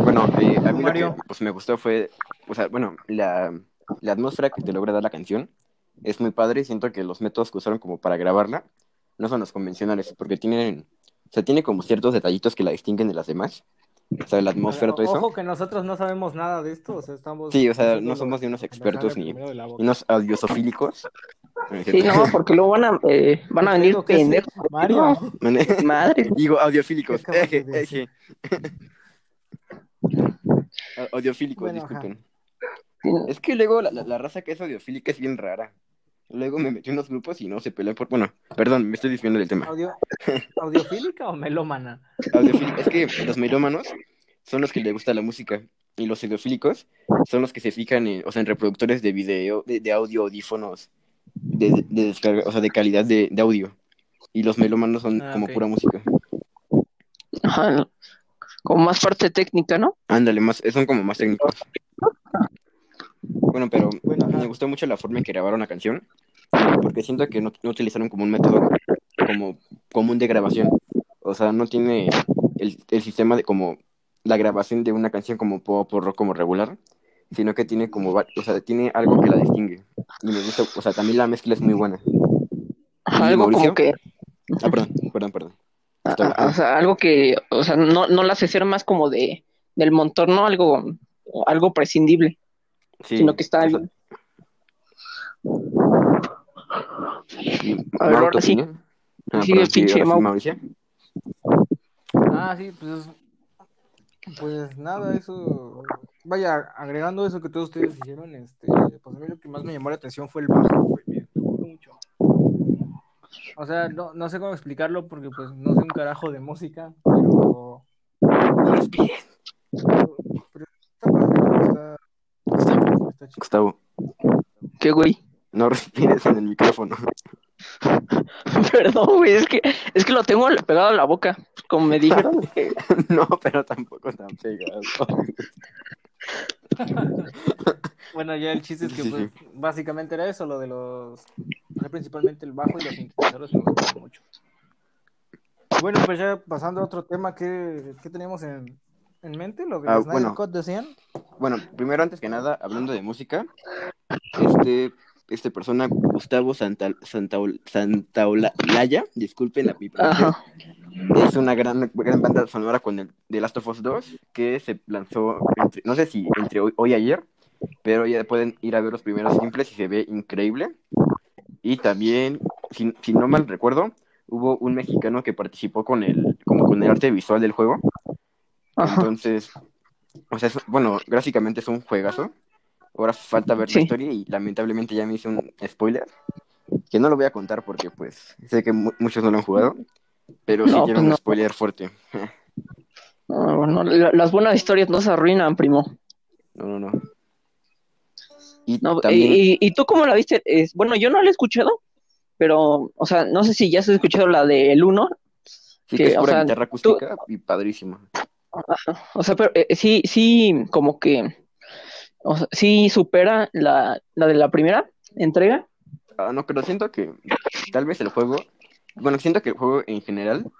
Speaker 2: Bueno, eh, a mí lo
Speaker 1: Mario.
Speaker 2: que pues, me gustó fue, o sea, bueno, la, la atmósfera que te logra dar la canción es muy padre y siento que los métodos que usaron como para grabarla no son los convencionales, porque tienen, o sea, tiene como ciertos detallitos que la distinguen de las demás. O sea, la atmósfera, todo eso.
Speaker 1: Ojo que nosotros no sabemos nada de esto, o sea, estamos...
Speaker 2: Sí, o sea, no somos de unos expertos ni, ni unos audiosofílicos.
Speaker 3: Sí, no, [laughs] porque luego van a, eh, van a venir pendejos.
Speaker 1: Mario.
Speaker 3: No, [laughs] madre.
Speaker 2: Digo, audiofílicos. [laughs]
Speaker 1: ¿Qué acabas de
Speaker 2: Eje, eje. Au- Audiofílicos,
Speaker 1: Bueno, ajá.
Speaker 2: disculpen. Es que luego la, la- la raza que es audiofílica es bien rara. Luego me metí en unos grupos y no se pelean por... Bueno, perdón, me estoy desviando del tema.
Speaker 1: Audio... ¿Audiofílica o melómana?
Speaker 2: Audiofílico- Es que los melómanos son los que les gusta la música y los audiofílicos son los que se fijan en, o sea, en reproductores de video, de, de audio, audífonos, de, de- de descarga, o sea, de calidad de, de audio. Y los melómanos son
Speaker 1: Ah,
Speaker 2: como pura música.
Speaker 3: Ajá, como más parte técnica, ¿no?
Speaker 2: Ándale, más, son como más técnicos. Bueno, pero
Speaker 1: Bueno,
Speaker 2: me gustó mucho la forma en que grabaron la canción, porque siento que no, no utilizaron como un método como común de grabación. O sea, no tiene el, el sistema de como la grabación de una canción como pop o rock como regular, sino que tiene como, o sea, tiene algo que la distingue. Y me gusta, o sea, también la mezcla es muy buena.
Speaker 3: Ajá,
Speaker 2: ¿Y
Speaker 3: algo
Speaker 2: Mauricio?
Speaker 3: como que,
Speaker 2: Ah, perdón, perdón, perdón.
Speaker 3: a-
Speaker 2: Está-
Speaker 3: a- o sea, algo que, o sea, no, no la hace ser más como de, del montón, ¿no? Algo, algo prescindible,
Speaker 2: Sí,
Speaker 3: sino que está bien. A ver, ahora
Speaker 2: ¿tu
Speaker 3: sí.
Speaker 2: Ah, sí,
Speaker 3: pinche.
Speaker 2: Mauricio.
Speaker 1: Ah, sí, pues Pues nada, eso. Vaya, agregando eso que todos ustedes hicieron, este, pues a mí lo que más me llamó la atención fue el bajo, güey. Me gustó mucho. O sea, no, no sé cómo explicarlo porque pues no sé un carajo de música, Pero, pero está padre, está,
Speaker 2: Gustavo,
Speaker 1: está chido.
Speaker 2: Gustavo,
Speaker 3: ¿Qué, güey?
Speaker 2: no respires en el micrófono. [laughs]
Speaker 3: Perdón, güey, es que, es que lo tengo pegado a la boca. Como me dijeron, que- [laughs]
Speaker 2: No, pero tampoco tan pegado. [laughs]
Speaker 1: Bueno, ya el chiste es que
Speaker 2: Sí,
Speaker 1: pues, básicamente era eso, lo de los. Principalmente el bajo y los sintetizadores me gustaron mucho. Bueno, pues ya pasando a otro tema, ¿qué, qué teníamos en, en mente? ¿Lo que
Speaker 2: Ah,
Speaker 1: los
Speaker 2: bueno.
Speaker 1: Cut decían?
Speaker 2: Bueno, primero, antes que nada, hablando de música, este, este persona, Gustavo Santa, Santaol- Santaolalla, disculpen la mi pronunciación,
Speaker 3: Ajá.
Speaker 2: es una gran, gran banda sonora con el The Last of Us 2, que se lanzó, entre- no sé si entre hoy, hoy y ayer, pero ya pueden ir a ver los primeros simples y se ve increíble. Y también, si, si no mal recuerdo, hubo un mexicano que participó con el, como con el arte visual del juego.
Speaker 3: Ajá.
Speaker 2: Entonces, o sea, es- bueno, gráficamente es un juegazo. Ahora falta ver
Speaker 3: Sí.
Speaker 2: la historia y lamentablemente ya me hice un spoiler, que no lo voy a contar porque pues sé que mu- muchos no lo han jugado, pero sí
Speaker 3: No,
Speaker 2: tiene
Speaker 3: pues
Speaker 2: un
Speaker 3: no.
Speaker 2: spoiler fuerte.
Speaker 3: No, bueno, la- las buenas historias no se arruinan, primo.
Speaker 2: No, no, no. Y
Speaker 3: No,
Speaker 2: también,
Speaker 3: y, y tú cómo la viste? Es, bueno, yo no la he escuchado, pero, o sea, no sé si ya has escuchado la del 1,
Speaker 2: sí
Speaker 3: que,
Speaker 2: que es
Speaker 3: o
Speaker 2: pura
Speaker 3: sea,
Speaker 2: guitarra acústica y padrísima. [laughs]
Speaker 3: o sea, pero eh, sí, sí, como que, o sea, sí supera la, la de la primera entrega.
Speaker 2: Ah, no, pero siento que tal vez el juego, bueno, siento que el juego en general,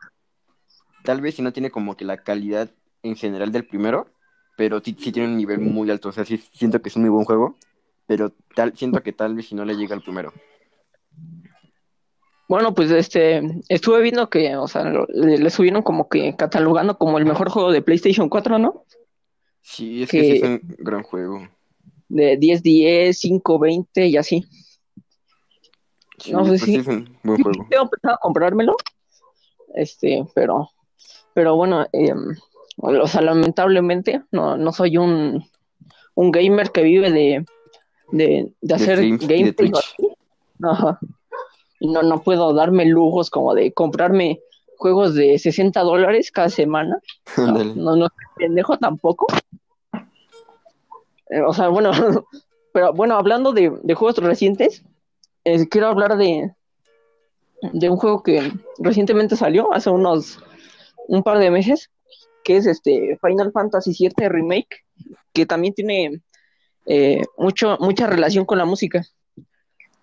Speaker 2: tal vez si no tiene como que la calidad en general del primero, pero sí, sí tiene un nivel muy alto, o sea, sí siento que es un muy buen juego, pero tal, siento que tal vez si no le llega al primero.
Speaker 3: Bueno, pues este, estuve viendo que, o sea, lo- le, le subieron como que catalogando como el mejor juego de PlayStation 4, ¿no?
Speaker 2: Sí, es que sí es
Speaker 3: Que-
Speaker 2: un gran juego.
Speaker 3: De 10, 10, 5, 20 y así.
Speaker 2: Sí,
Speaker 3: No, pues
Speaker 2: pues
Speaker 3: sí.
Speaker 2: sí es un buen [laughs] juego.
Speaker 3: Tengo pensado comprármelo, este, pero, pero bueno, eh, o sea, lamentablemente no, no soy un, un gamer que vive de, de, de hacer
Speaker 2: de
Speaker 3: gameplay. Ajá. No, no puedo darme lujos como de comprarme juegos de 60 dólares cada semana. [laughs] No,
Speaker 2: Ándale.
Speaker 3: no, no pendejo tampoco. Eh, o sea, bueno, [laughs] pero bueno, hablando de, de juegos recientes, eh, quiero hablar de, de un juego que recientemente salió, hace unos un par de meses, que es este Final Fantasy VII Remake, que también tiene eh, mucho, mucha relación con la música.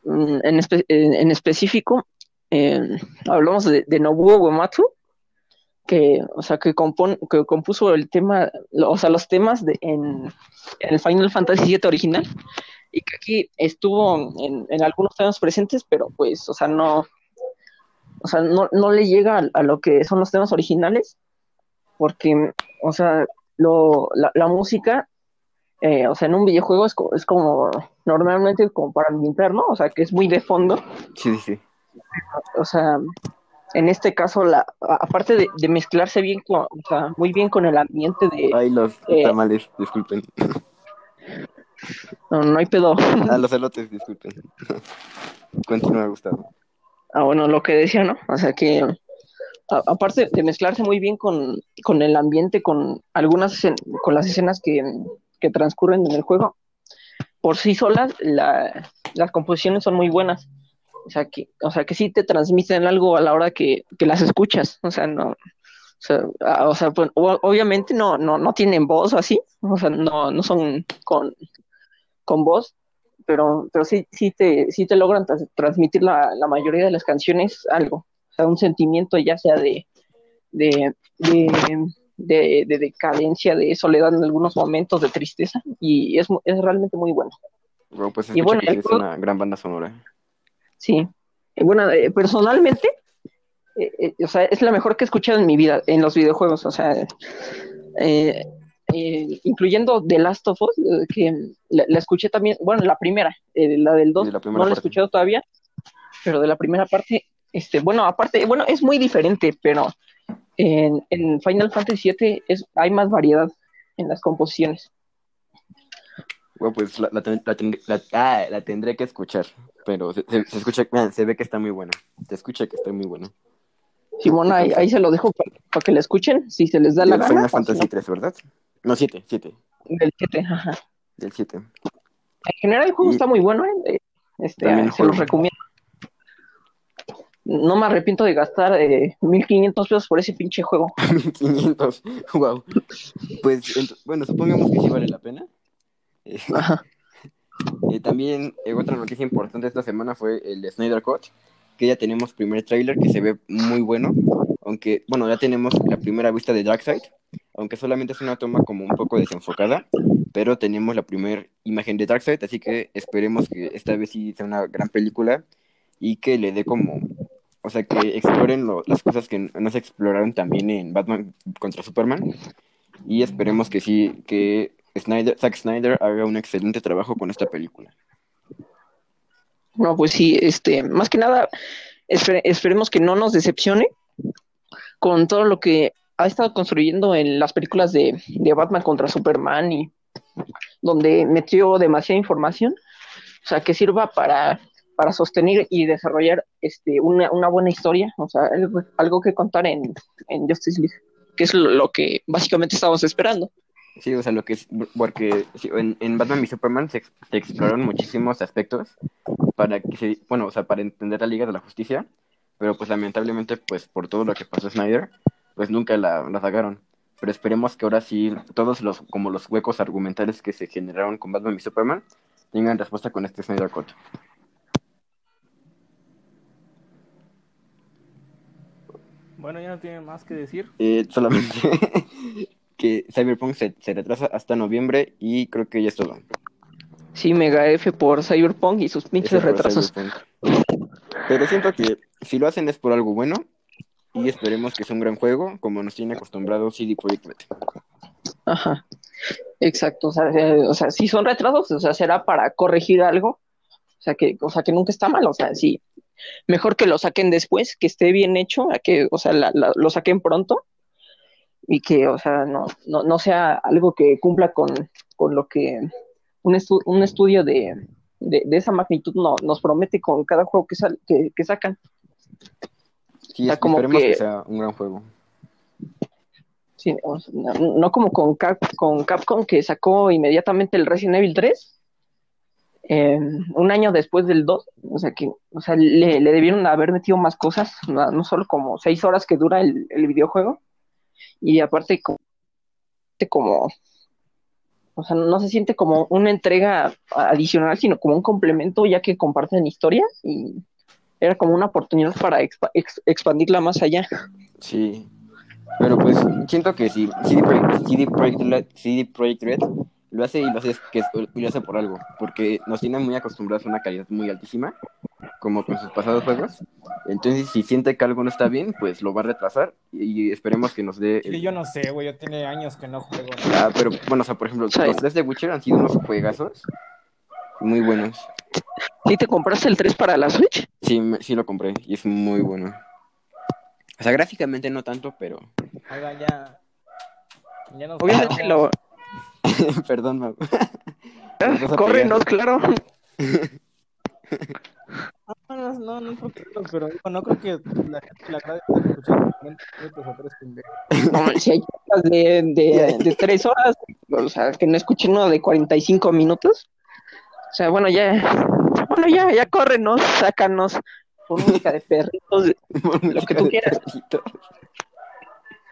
Speaker 3: Mm, En, en, específico, eh, hablamos de, Nobuo Uematsu, que, o sea, que, compon- que compuso el tema, o sea, los temas de, en, el Final Fantasy VII original, y que aquí estuvo en, en algunos temas presentes, pero pues, o sea, no, o sea, no, no le llega a, lo que son los temas originales, porque, o sea, lo, la música, eh, o sea, en un videojuego es, es como, normalmente como para ambientar, ¿no? O sea, que es muy de fondo,
Speaker 2: Sí, sí,
Speaker 3: o sea, en este caso, la, aparte de, de mezclarse bien con, o sea, muy bien con el ambiente de,
Speaker 2: Ay, los
Speaker 3: Eh.
Speaker 2: tamales, disculpen.
Speaker 3: no, no hay pedo.
Speaker 2: Ah, los elotes, disculpen. Continúa, Gustavo.
Speaker 3: Ah, bueno, lo que decía, ¿no? O sea que a- aparte de mezclarse muy bien con, con el ambiente, con algunas con las escenas que, que transcurren en el juego, por sí solas la- las composiciones son muy buenas. O sea que, o sea que sí te transmiten algo a la hora que, que las escuchas. O sea, no, o sea, pues, obviamente no, no, no tienen voz o así, o sea, no, no son con, con voz, pero, pero sí, sí te, sí te logran transmitir la, la mayoría de las canciones algo, o sea, un sentimiento ya sea de, de, de, de decadencia, de soledad en algunos momentos, de tristeza, y es, es realmente muy bueno.
Speaker 2: Pues
Speaker 3: Y bueno,
Speaker 2: que es una gran banda sonora.
Speaker 3: Sí. Y bueno, eh, personalmente, eh, eh, o sea, es la mejor que he escuchado en mi vida en los videojuegos, o sea, eh, eh, incluyendo The Last of Us, eh, que la, la escuché también, bueno, la primera, eh, la del 2,
Speaker 2: Sí, la
Speaker 3: no la he escuchado todavía, pero de la primera parte, este, bueno, aparte, bueno, es muy diferente, pero en, en Final Fantasy VII es, hay más variedad en las composiciones.
Speaker 2: Bueno, pues la, la, ah, la tendré que escuchar, pero se, se- se escucha, mira, se ve que está muy buena. Se escucha que está muy buena.
Speaker 3: Simón, ahí, ahí se lo dejo para que la escuchen, si se les da la gana.
Speaker 2: Final Fantasy
Speaker 3: no,
Speaker 2: 3, ¿verdad? No, 7, 7,
Speaker 3: del 7, ajá.
Speaker 2: del 7.
Speaker 3: En general el juego
Speaker 2: Y-
Speaker 3: está muy bueno, ¿eh? Este,
Speaker 2: También el
Speaker 3: se los recomiendo. No me arrepiento de gastar eh, 1500 pesos por ese pinche juego. [laughs]
Speaker 2: 1500, wow. Pues, bueno, supongamos que sí vale la pena. Eh,
Speaker 3: Ajá. [laughs]
Speaker 2: eh, también eh, otra noticia importante esta semana fue el de Snyder Cut, que ya tenemos primer tráiler que se ve muy bueno, aunque, bueno, ya tenemos la primera vista de Darkseid, aunque solamente es una toma como un poco desenfocada, pero tenemos la primera imagen de Darkseid, así que esperemos que esta vez sí sea una gran película y que le dé como, o sea, que exploren lo- las cosas que no se exploraron también en Batman contra Superman y esperemos que sí, que Snyder, Zack Snyder haga un excelente trabajo con esta película.
Speaker 3: No, pues sí, este, más que nada, espere- esperemos que no nos decepcione con todo lo que ha estado construyendo en las películas de, de Batman contra Superman y donde metió demasiada información, o sea, que sirva para, para sostener y desarrollar este, una, una buena historia, o sea, algo, algo que contar en, en Justice League, que es lo, lo que básicamente estamos esperando.
Speaker 2: Sí, o sea, lo que es, porque sí, en, en Batman y Superman se, se exploraron muchísimos aspectos para que se, bueno, o sea, para entender la Liga de la Justicia, pero pues lamentablemente, pues por todo lo que pasó Snyder, pues nunca la, la sacaron. Pero esperemos que ahora sí, todos los, como los huecos argumentales que se generaron con Batman y Superman, tengan respuesta con este Snyder Cut.
Speaker 1: Bueno, ya no tiene más que decir.
Speaker 2: Eh, solamente [laughs] que Cyberpunk se, se retrasa hasta noviembre y creo que ya es todo.
Speaker 3: Sí, Mega F por Cyberpunk y sus pinches retrasos.
Speaker 2: Pero siento que si lo hacen es por algo bueno y esperemos que sea un gran juego como nos tiene acostumbrado CD Projekt Red.
Speaker 3: Ajá, exacto, o sea, eh, o sea, si son retrasos, o sea, será para corregir algo, o sea, que, o sea, que nunca está mal, o sea, sí, mejor que lo saquen después, que esté bien hecho, a que, o sea, la- la- lo saquen pronto y que, o sea, no, no, no sea algo que cumpla con, con lo que un, estu- un estudio de, de, de esa magnitud no, nos promete con cada juego que, sal- que, que sacan.
Speaker 2: Sí,
Speaker 3: O sea, como
Speaker 2: esperemos que...
Speaker 3: que-
Speaker 2: sea un gran juego.
Speaker 3: Sí, no como con, Cap- con Capcom que sacó inmediatamente el Resident Evil 3, eh, un año después del 2, o sea que o sea, le, debieron haber metido más cosas, no, solo como seis horas que dura el, videojuego, y aparte como, o sea, no se siente como una entrega adicional, sino como un complemento ya que comparten historia y era como una oportunidad para expa- ex- expandirla más allá.
Speaker 2: Sí. Pero pues siento que si CD Projekt, CD Projekt CD Projekt Red lo hace y lo hace, que, y lo hace por algo, porque nos tienen muy acostumbrados a una calidad muy altísima, como con sus pasados juegos. Entonces, si siente que algo no está bien, pues lo va a retrasar y esperemos que nos dé...
Speaker 1: Yo no sé, güey, yo tiene años que no juego.
Speaker 2: Ah, pero bueno, o sea, por ejemplo,
Speaker 3: Sí.
Speaker 2: los tres de Witcher han sido unos juegazos muy buenos.
Speaker 3: ¿Sí te compraste el 3 para la Switch?
Speaker 2: Sí, me- sí lo compré y es muy bueno. O sea, gráficamente no tanto, pero...
Speaker 1: Oigan, ya. Ya nos
Speaker 3: Obviamente lo... [laughs]
Speaker 2: Perdón, Mau. Nos [laughs] vas a
Speaker 3: Córrenos, claro.
Speaker 1: No, no, no, no creo que no, pero no creo que la gente la agrade estar escuchando 40 minutos o tres pendejos.
Speaker 3: No, si hay cosas de, de, de 3 horas, o sea, que no escuchen uno de 45 minutos. O sea, bueno, ya... Bueno, ya, ya córrenos, sácanos. Con música de perritos. [laughs] Lo que tú quieras.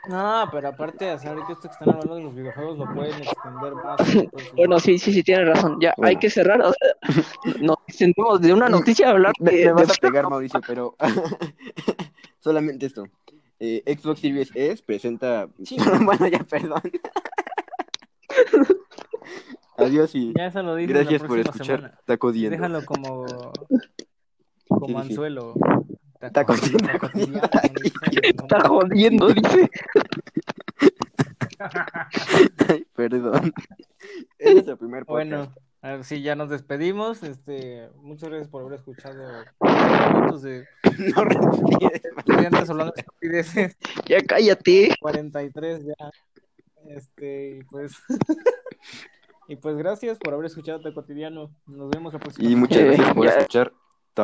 Speaker 1: No, pero aparte, o sea, ahorita esto que están hablando de los videojuegos lo pueden extender más. [laughs] entonces-
Speaker 3: Bueno, sí, sí, sí, tienes razón. Ya
Speaker 2: Bueno.
Speaker 3: hay que cerrar. O sea, [laughs] nos extendemos de una noticia a hablar
Speaker 2: Me,
Speaker 3: de,
Speaker 2: me vas
Speaker 3: de-
Speaker 2: a pegar, Mauricio, pero [laughs] solamente esto. Eh, Xbox Series S presenta...
Speaker 1: Sí.
Speaker 2: bueno, ya, perdón. Adiós y
Speaker 1: Ya lo
Speaker 2: gracias
Speaker 1: la
Speaker 2: por escuchar
Speaker 1: semana.
Speaker 2: Taco Diendo.
Speaker 1: Déjalo como. Como
Speaker 2: sí, sí.
Speaker 1: anzuelo.
Speaker 2: Taco-
Speaker 1: taco-
Speaker 2: taco-
Speaker 3: Está [laughs] jodiendo, dice.
Speaker 2: Ay, [laughs] perdón. Es nuestro primer podcast.
Speaker 1: Bueno, a ver, sí, ya nos despedimos. Este, muchas gracias por haber escuchado minutos de [laughs]
Speaker 2: No respires.
Speaker 1: Estudiantes hablando de estupideces.
Speaker 3: Ya cállate.
Speaker 1: 43 ya. Este, y pues. y pues gracias por haber escuchado Te Cotidiano. Nos vemos la próxima.
Speaker 2: Y muchas gracias por escuchar